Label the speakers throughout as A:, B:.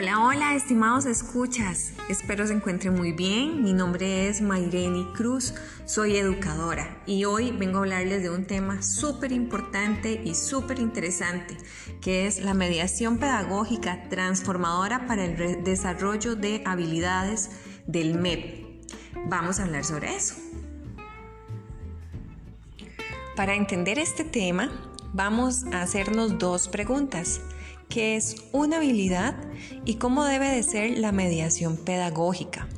A: Hola, hola, estimados escuchas. Espero se encuentren muy bien. Mi nombre es Mayreni Cruz, soy educadora y hoy vengo a hablarles de un tema súper importante y súper interesante, que es la mediación pedagógica transformadora para el desarrollo de habilidades del MEP. Vamos a hablar sobre eso. Para entender este tema, vamos a hacernos dos preguntas qué es una habilidad y cómo debe de ser la mediación pedagógica.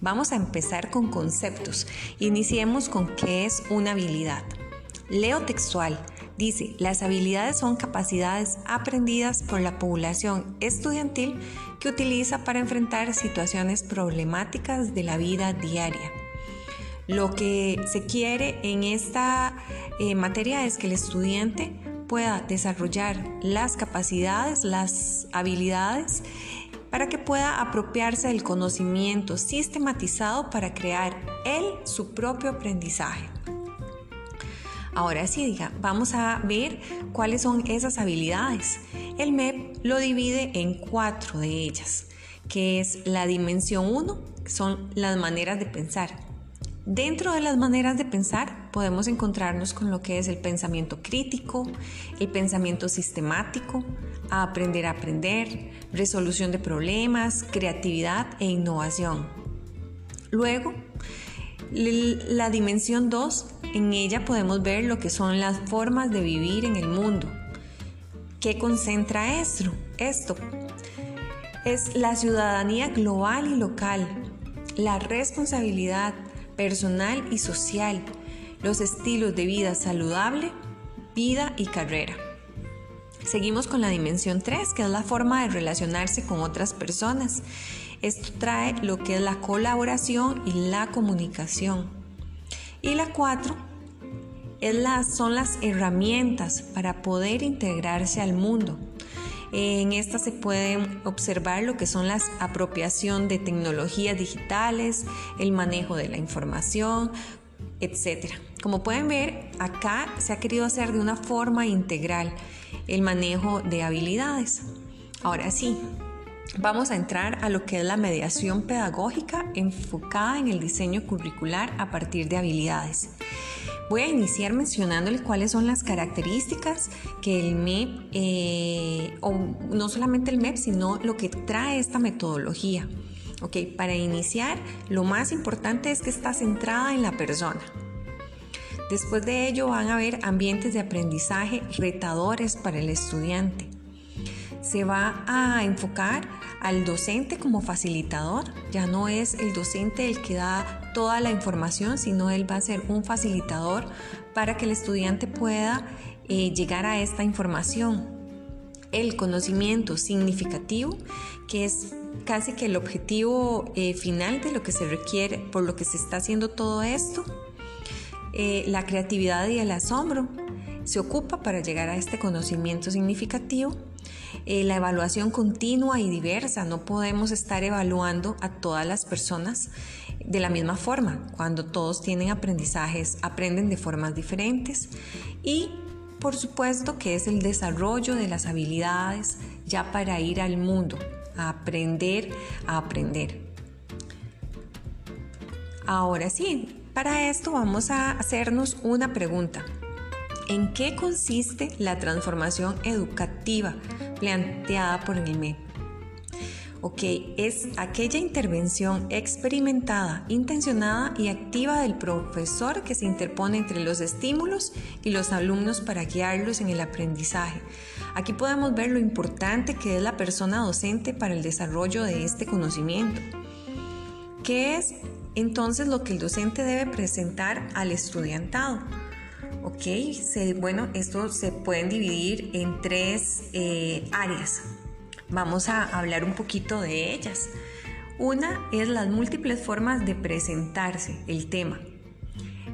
A: Vamos a empezar con conceptos. Iniciemos con qué es una habilidad. Leo textual. Dice, las habilidades son capacidades aprendidas por la población estudiantil que utiliza para enfrentar situaciones problemáticas de la vida diaria. Lo que se quiere en esta eh, materia es que el estudiante pueda desarrollar las capacidades, las habilidades, para que pueda apropiarse del conocimiento sistematizado para crear él su propio aprendizaje. Ahora sí, diga, vamos a ver cuáles son esas habilidades. El MEP lo divide en cuatro de ellas, que es la dimensión 1, que son las maneras de pensar. Dentro de las maneras de pensar podemos encontrarnos con lo que es el pensamiento crítico, el pensamiento sistemático, aprender a aprender, resolución de problemas, creatividad e innovación. Luego, la dimensión 2, en ella podemos ver lo que son las formas de vivir en el mundo. ¿Qué concentra esto? Esto es la ciudadanía global y local, la responsabilidad, personal y social, los estilos de vida saludable, vida y carrera. Seguimos con la dimensión 3, que es la forma de relacionarse con otras personas. Esto trae lo que es la colaboración y la comunicación. Y la 4 son las herramientas para poder integrarse al mundo. En esta se pueden observar lo que son la apropiación de tecnologías digitales, el manejo de la información, etc. Como pueden ver, acá se ha querido hacer de una forma integral el manejo de habilidades. Ahora sí, vamos a entrar a lo que es la mediación pedagógica enfocada en el diseño curricular a partir de habilidades. Voy a iniciar mencionándoles cuáles son las características que el MEP, eh, o no solamente el MEP, sino lo que trae esta metodología. Para iniciar, lo más importante es que está centrada en la persona. Después de ello van a haber ambientes de aprendizaje retadores para el estudiante. Se va a enfocar al docente como facilitador. Ya no es el docente el que da toda la información, sino él va a ser un facilitador para que el estudiante pueda eh, llegar a esta información. El conocimiento significativo, que es casi que el objetivo eh, final de lo que se requiere, por lo que se está haciendo todo esto. Eh, la creatividad y el asombro se ocupa para llegar a este conocimiento significativo eh, la evaluación continua y diversa. No podemos estar evaluando a todas las personas de la misma forma. Cuando todos tienen aprendizajes, aprenden de formas diferentes. Y por supuesto que es el desarrollo de las habilidades ya para ir al mundo, a aprender a aprender. Ahora sí, para esto vamos a hacernos una pregunta. ¿En qué consiste la transformación educativa planteada por el MEP? Ok, es aquella intervención experimentada, intencionada y activa del profesor que se interpone entre los estímulos y los alumnos para guiarlos en el aprendizaje. Aquí podemos ver lo importante que es la persona docente para el desarrollo de este conocimiento. ¿Qué es entonces lo que el docente debe presentar al estudiantado? Ok, bueno, esto se pueden dividir en tres eh, áreas. Vamos a hablar un poquito de ellas. Una es las múltiples formas de presentarse el tema.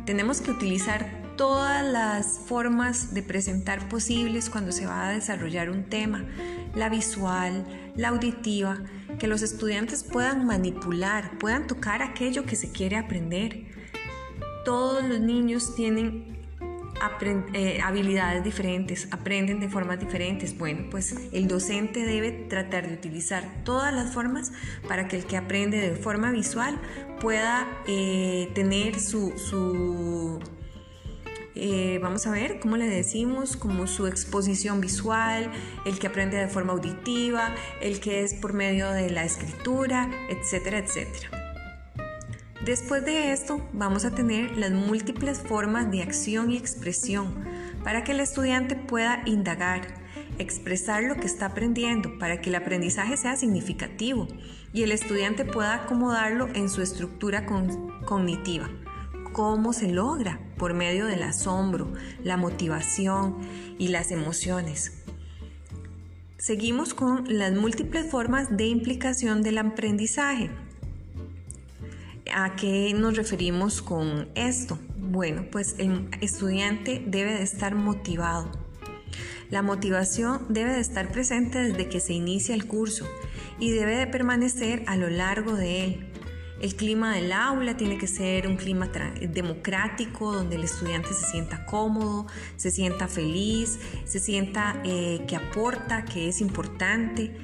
A: Tenemos que utilizar todas las formas de presentar posibles cuando se va a desarrollar un tema, la visual, la auditiva, que los estudiantes puedan manipular, puedan tocar aquello que se quiere aprender. Todos los niños tienen eh, habilidades diferentes, aprenden de formas diferentes. Bueno, pues el docente debe tratar de utilizar todas las formas para que el que aprende de forma visual pueda eh, tener su, su eh, vamos a ver, ¿cómo le decimos? Como su exposición visual, el que aprende de forma auditiva, el que es por medio de la escritura, etcétera, etcétera. Después de esto vamos a tener las múltiples formas de acción y expresión para que el estudiante pueda indagar, expresar lo que está aprendiendo para que el aprendizaje sea significativo y el estudiante pueda acomodarlo en su estructura cognitiva. ¿Cómo se logra? Por medio del asombro, la motivación y las emociones. Seguimos con las múltiples formas de implicación del aprendizaje. ¿A qué nos referimos con esto? Bueno, pues el estudiante debe de estar motivado. La motivación debe de estar presente desde que se inicia el curso y debe de permanecer a lo largo de él. El clima del aula tiene que ser un clima democrático donde el estudiante se sienta cómodo, se sienta feliz, se sienta eh, que aporta, que es importante,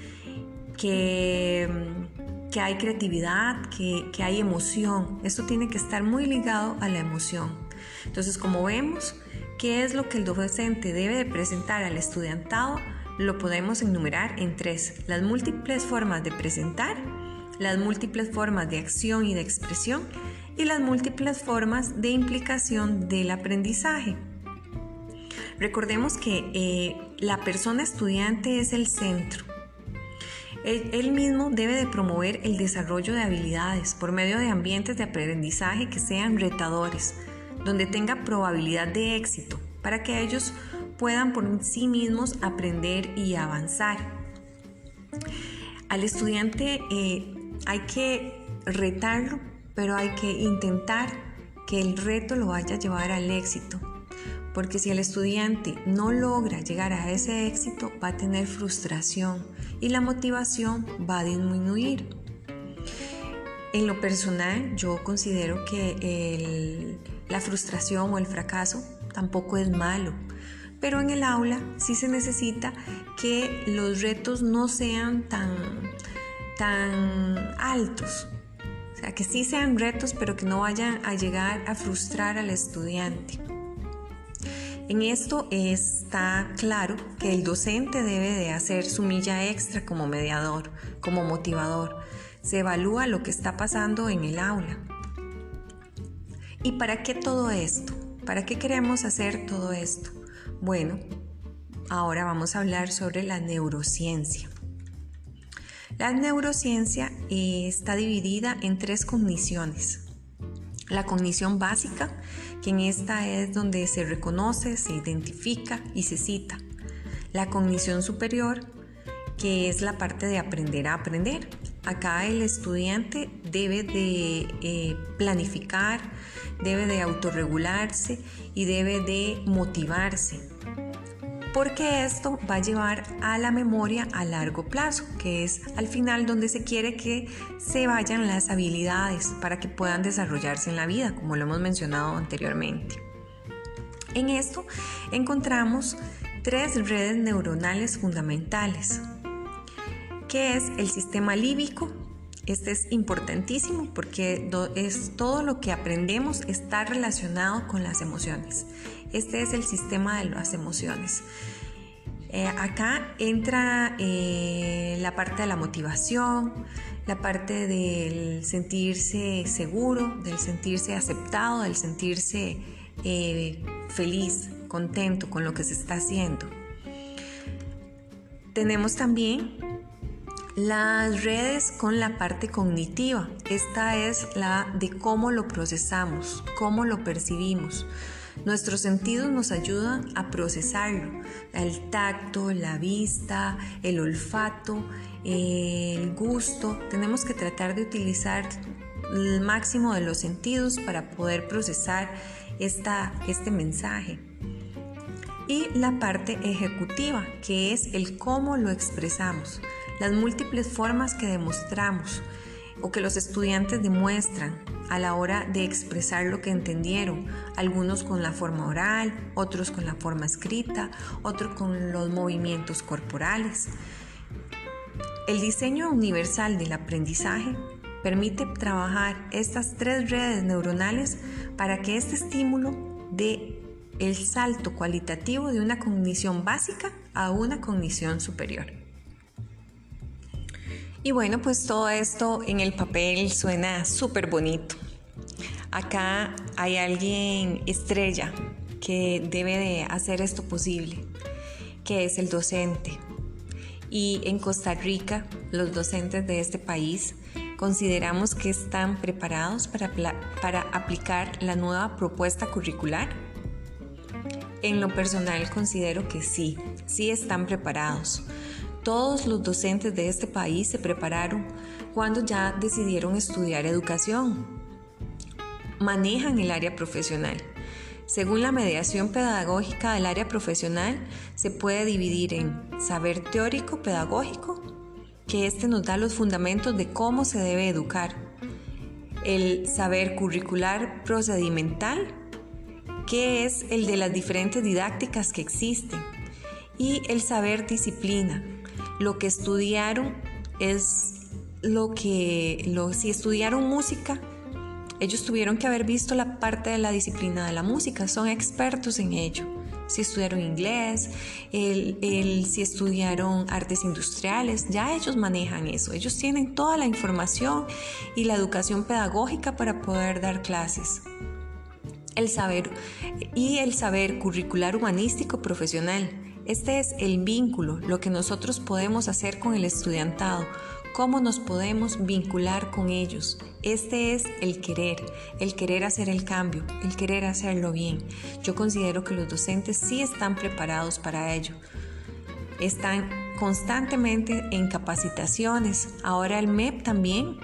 A: que, mm, que hay creatividad, que, que hay emoción. Esto tiene que estar muy ligado a la emoción. Entonces, como vemos, ¿qué es lo que el docente debe de presentar al estudiantado? Lo podemos enumerar en tres. Las múltiples formas de presentar, las múltiples formas de acción y de expresión y las múltiples formas de implicación del aprendizaje. Recordemos que eh, la persona estudiante es el centro. Él, mismo debe de promover el desarrollo de habilidades por medio de ambientes de aprendizaje que sean retadores, donde tenga probabilidad de éxito, para que ellos puedan por sí mismos aprender y avanzar. Al estudiante eh, hay que retarlo, pero hay que intentar que el reto lo vaya a llevar al éxito. Porque si el estudiante no logra llegar a ese éxito, va a tener frustración y la motivación va a disminuir. En lo personal, yo considero que la frustración o el fracaso tampoco es malo, pero en el aula sí se necesita que los retos no sean tan tan altos. O sea, que sí sean retos, pero que no vayan a llegar a frustrar al estudiante. En esto está claro que el docente debe de hacer su milla extra como mediador, como motivador. Se evalúa lo que está pasando en el aula. ¿Y para qué todo esto? ¿Para qué queremos hacer todo esto? Bueno, ahora vamos a hablar sobre la neurociencia. La neurociencia eh, está dividida en tres cogniciones. La cognición básica, que en esta es donde se reconoce, se identifica y se cita. La cognición superior, que es la parte de aprender a aprender. Acá el estudiante debe de eh, planificar, debe de autorregularse y debe de motivarse porque esto va a llevar a la memoria a largo plazo, que es al final donde se quiere que se vayan las habilidades para que puedan desarrollarse en la vida, como lo hemos mencionado anteriormente. En esto encontramos tres redes neuronales fundamentales, que es el sistema líbico, este es importantísimo porque es todo lo que aprendemos está relacionado con las emociones. Este es el sistema de las emociones. Eh, acá entra eh, la parte de la motivación, la parte del sentirse seguro, del sentirse aceptado, del sentirse eh, feliz, contento con lo que se está haciendo. Tenemos también las redes con la parte cognitiva. Esta es la de cómo lo procesamos, cómo lo percibimos. Nuestros sentidos nos ayudan a procesarlo. El tacto, la vista, el olfato, el gusto. Tenemos que tratar de utilizar el máximo de los sentidos para poder procesar esta, este mensaje. Y la parte ejecutiva, que es el cómo lo expresamos las múltiples formas que demostramos o que los estudiantes demuestran a la hora de expresar lo que entendieron, algunos con la forma oral, otros con la forma escrita, otros con los movimientos corporales. El diseño universal del aprendizaje permite trabajar estas tres redes neuronales para que este estímulo dé el salto cualitativo de una cognición básica a una cognición superior. Y bueno, pues todo esto en el papel suena súper bonito. Acá hay alguien estrella que debe de hacer esto posible, que es el docente. Y en Costa Rica, los docentes de este país consideramos que están preparados para, para aplicar la nueva propuesta curricular. En lo personal considero que sí, sí están preparados. Todos los docentes de este país se prepararon cuando ya decidieron estudiar educación. Manejan el área profesional. Según la mediación pedagógica del área profesional, se puede dividir en saber teórico pedagógico, que este nos da los fundamentos de cómo se debe educar, el saber curricular procedimental, que es el de las diferentes didácticas que existen, y el saber disciplina, lo que estudiaron es lo que, si estudiaron música, ellos tuvieron que haber visto la parte de la disciplina de la música, son expertos en ello. Si estudiaron inglés, el, si estudiaron artes industriales, ya ellos manejan eso. Ellos tienen toda la información y la educación pedagógica para poder dar clases. El saber y el saber curricular humanístico profesional este es el vínculo, lo que nosotros podemos hacer con el estudiantado, cómo nos podemos vincular con ellos. Este es el querer, el querer hacer el cambio, el querer hacerlo bien. Yo considero que los docentes sí están preparados para ello. Están constantemente en capacitaciones. Ahora el MEP también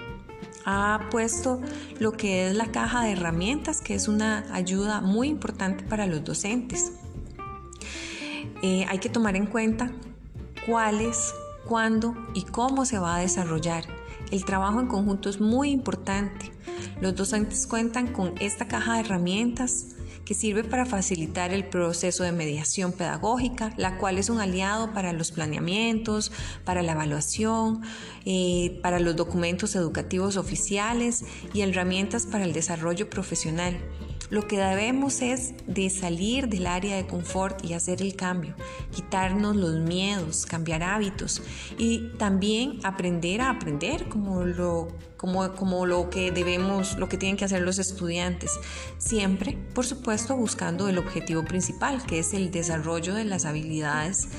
A: ha puesto lo que es la caja de herramientas, que es una ayuda muy importante para los docentes. Eh, hay que tomar en cuenta cuáles, cuándo y cómo se va a desarrollar. El trabajo en conjunto es muy importante. Los docentes cuentan con esta caja de herramientas que sirve para facilitar el proceso de mediación pedagógica, la cual es un aliado para los planeamientos, para la evaluación, eh, para los documentos educativos oficiales y herramientas para el desarrollo profesional. Lo que debemos es de salir del área de confort y hacer el cambio, quitarnos los miedos, cambiar hábitos y también aprender a aprender como lo, como, como lo que debemos, lo que tienen que hacer los estudiantes. Siempre, por supuesto, buscando el objetivo principal, que es el desarrollo de las habilidades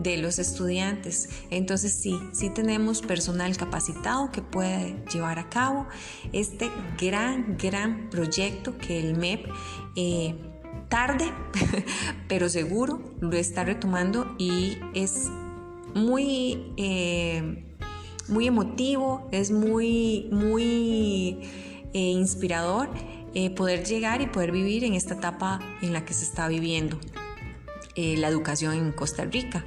A: de los estudiantes. Entonces sí, sí tenemos personal capacitado que puede llevar a cabo este gran, gran proyecto que el MEP eh, tarde, pero seguro lo está retomando y es muy, eh, muy emotivo, es muy, muy eh, inspirador poder llegar y poder vivir en esta etapa en la que se está viviendo la educación en Costa Rica.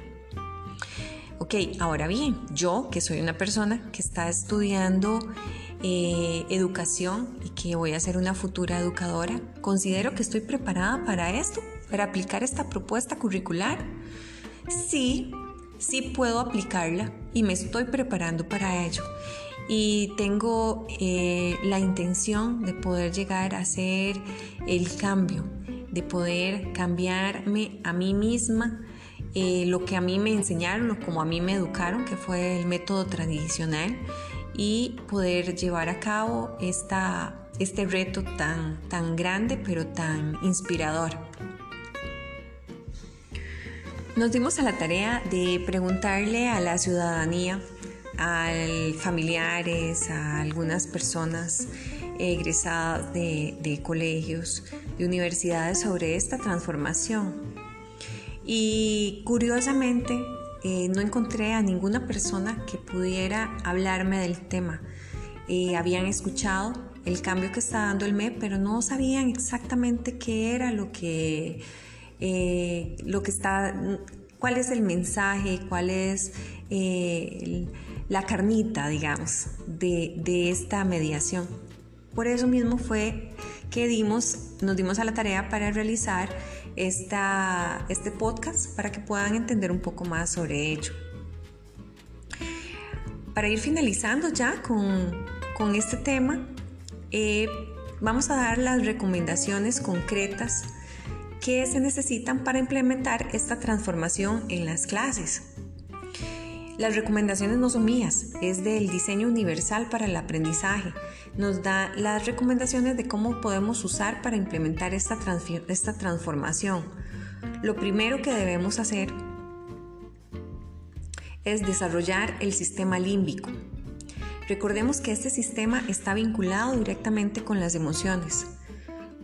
A: Ok, ahora bien, yo que soy una persona que está estudiando eh, educación y que voy a ser una futura educadora, considero que estoy preparada para esto, para aplicar esta propuesta curricular. Sí, sí puedo aplicarla y me estoy preparando para ello. Y tengo eh, la intención de poder llegar a hacer el cambio, de poder cambiarme a mí misma eh, lo que a mí me enseñaron, como a mí me educaron, que fue el método tradicional, y poder llevar a cabo esta, este reto tan, tan grande pero tan inspirador. Nos dimos a la tarea de preguntarle a la ciudadanía, a familiares, a algunas personas egresadas de, de colegios, de universidades sobre esta transformación y curiosamente eh, no encontré a ninguna persona que pudiera hablarme del tema. Eh, habían escuchado el cambio que está dando el MEP, pero no sabían exactamente qué era lo que, eh, lo que está, cuál es el mensaje, cuál es la carnita, digamos, de, de esta mediación. Por eso mismo fue que dimos, nos dimos a la tarea para realizar esta, este podcast para que puedan entender un poco más sobre ello. Para ir finalizando ya con, con este tema, eh, vamos a dar las recomendaciones concretas que se necesitan para implementar esta transformación en las clases. Las recomendaciones no son mías, es del diseño universal para el aprendizaje. Nos da las recomendaciones de cómo podemos usar para implementar esta, esta transformación. Lo primero que debemos hacer es desarrollar el sistema límbico. Recordemos que este sistema está vinculado directamente con las emociones.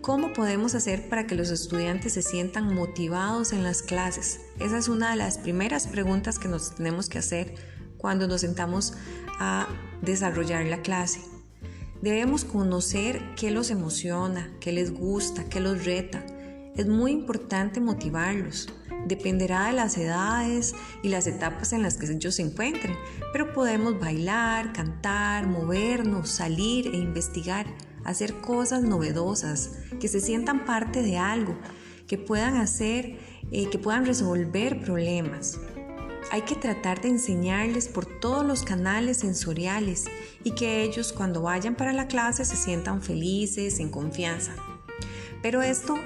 A: ¿Cómo podemos hacer para que los estudiantes se sientan motivados en las clases? Esa es una de las primeras preguntas que nos tenemos que hacer cuando nos sentamos a desarrollar la clase. Debemos conocer qué los emociona, qué les gusta, qué los reta. Es muy importante motivarlos. Dependerá de las edades y las etapas en las que ellos se encuentren, pero podemos bailar, cantar, movernos, salir e investigar hacer cosas novedosas, que se sientan parte de algo, que puedan hacer, eh, que puedan resolver problemas. Hay que tratar de enseñarles por todos los canales sensoriales y que ellos cuando vayan para la clase se sientan felices, en confianza. Pero esto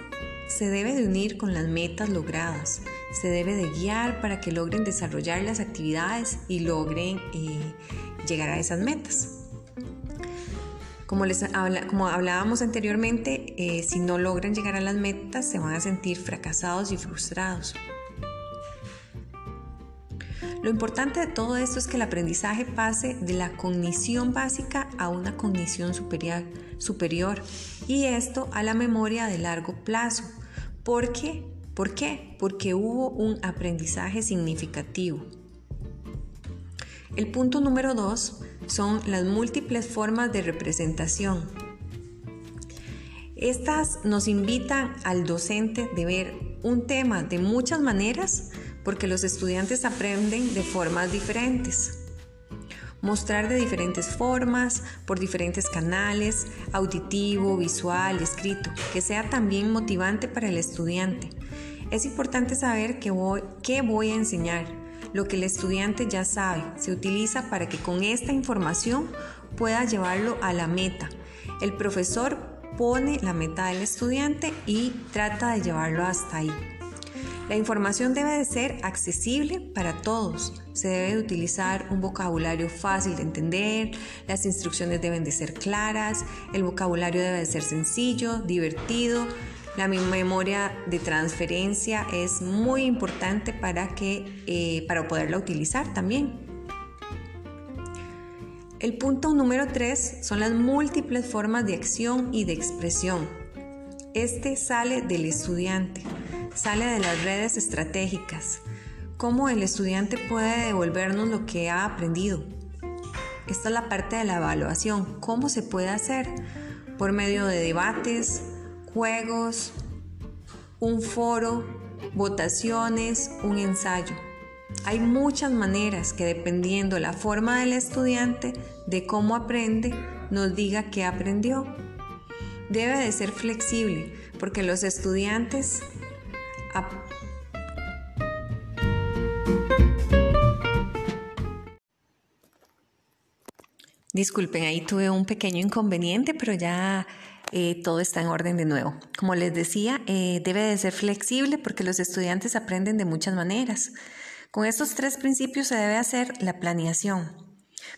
A: se debe de unir con las metas logradas, se debe de guiar para que logren desarrollar las actividades y logren eh, llegar a esas metas. Como, les como hablábamos anteriormente, eh, si no logran llegar a las metas, se van a sentir fracasados y frustrados. Lo importante de todo esto es que el aprendizaje pase de la cognición básica a una cognición superior, superior y esto a la memoria de largo plazo. ¿Por qué? ¿Por qué? Porque hubo un aprendizaje significativo. El punto número dos son las múltiples formas de representación. Estas nos invitan al docente de ver un tema de muchas maneras porque los estudiantes aprenden de formas diferentes. Mostrar de diferentes formas, por diferentes canales, auditivo, visual, escrito, que sea también motivante para el estudiante. Es importante saber qué voy, qué voy a enseñar, lo que el estudiante ya sabe se utiliza para que con esta información pueda llevarlo a la meta. El profesor pone la meta del estudiante y trata de llevarlo hasta ahí. La información debe de ser accesible para todos. Se debe de utilizar un vocabulario fácil de entender, las instrucciones deben de ser claras, el vocabulario debe de ser sencillo, divertido, la memoria de transferencia es muy importante para, que, eh, para poderla utilizar también. El punto número 3 son las múltiples formas de acción y de expresión. Este sale del estudiante, sale de las redes estratégicas, cómo el estudiante puede devolvernos lo que ha aprendido. Esta es la parte de la evaluación, cómo se puede hacer por medio de debates, juegos, un foro, votaciones, un ensayo. Hay muchas maneras que dependiendo la forma del estudiante, de cómo aprende, nos diga qué aprendió. Debe de ser flexible porque los estudiantes Disculpen, ahí tuve un pequeño inconveniente, pero ya eh, todo está en orden de nuevo. Como les decía, eh, debe de ser flexible porque los estudiantes aprenden de muchas maneras. Con estos tres principios se debe hacer la planeación,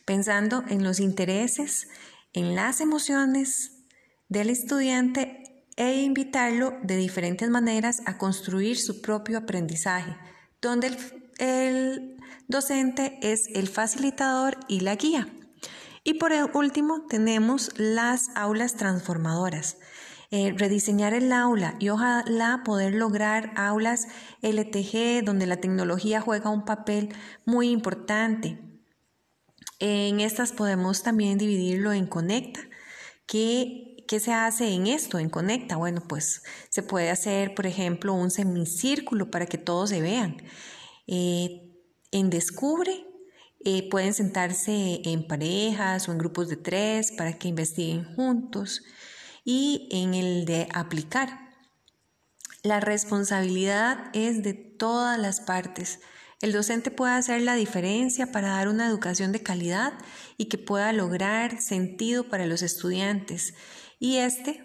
A: pensando en los intereses, en las emociones del estudiante e invitarlo de diferentes maneras a construir su propio aprendizaje, donde el docente es el facilitador y la guía. Y por último tenemos las aulas transformadoras. Eh, rediseñar el aula y ojalá poder lograr aulas LTG donde la tecnología juega un papel muy importante. En estas podemos también dividirlo en Conecta. ¿Qué, ¿Qué se hace en esto, en Conecta? Bueno, pues se puede hacer, por ejemplo, un semicírculo para que todos se vean. Eh, en Descubre Eh, pueden sentarse en parejas o en grupos de tres para que investiguen juntos. Y en el de aplicar. La responsabilidad es de todas las partes. El docente puede hacer la diferencia para dar una educación de calidad y que pueda lograr sentido para los estudiantes y este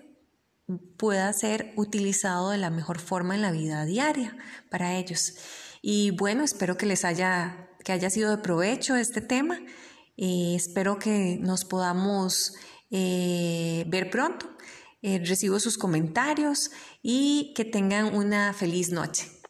A: pueda ser utilizado de la mejor forma en la vida diaria para ellos. Y bueno, espero que les haya, que haya sido de provecho este tema. Eh, espero que nos podamos eh, ver pronto. Eh, recibo sus comentarios y que tengan una feliz noche.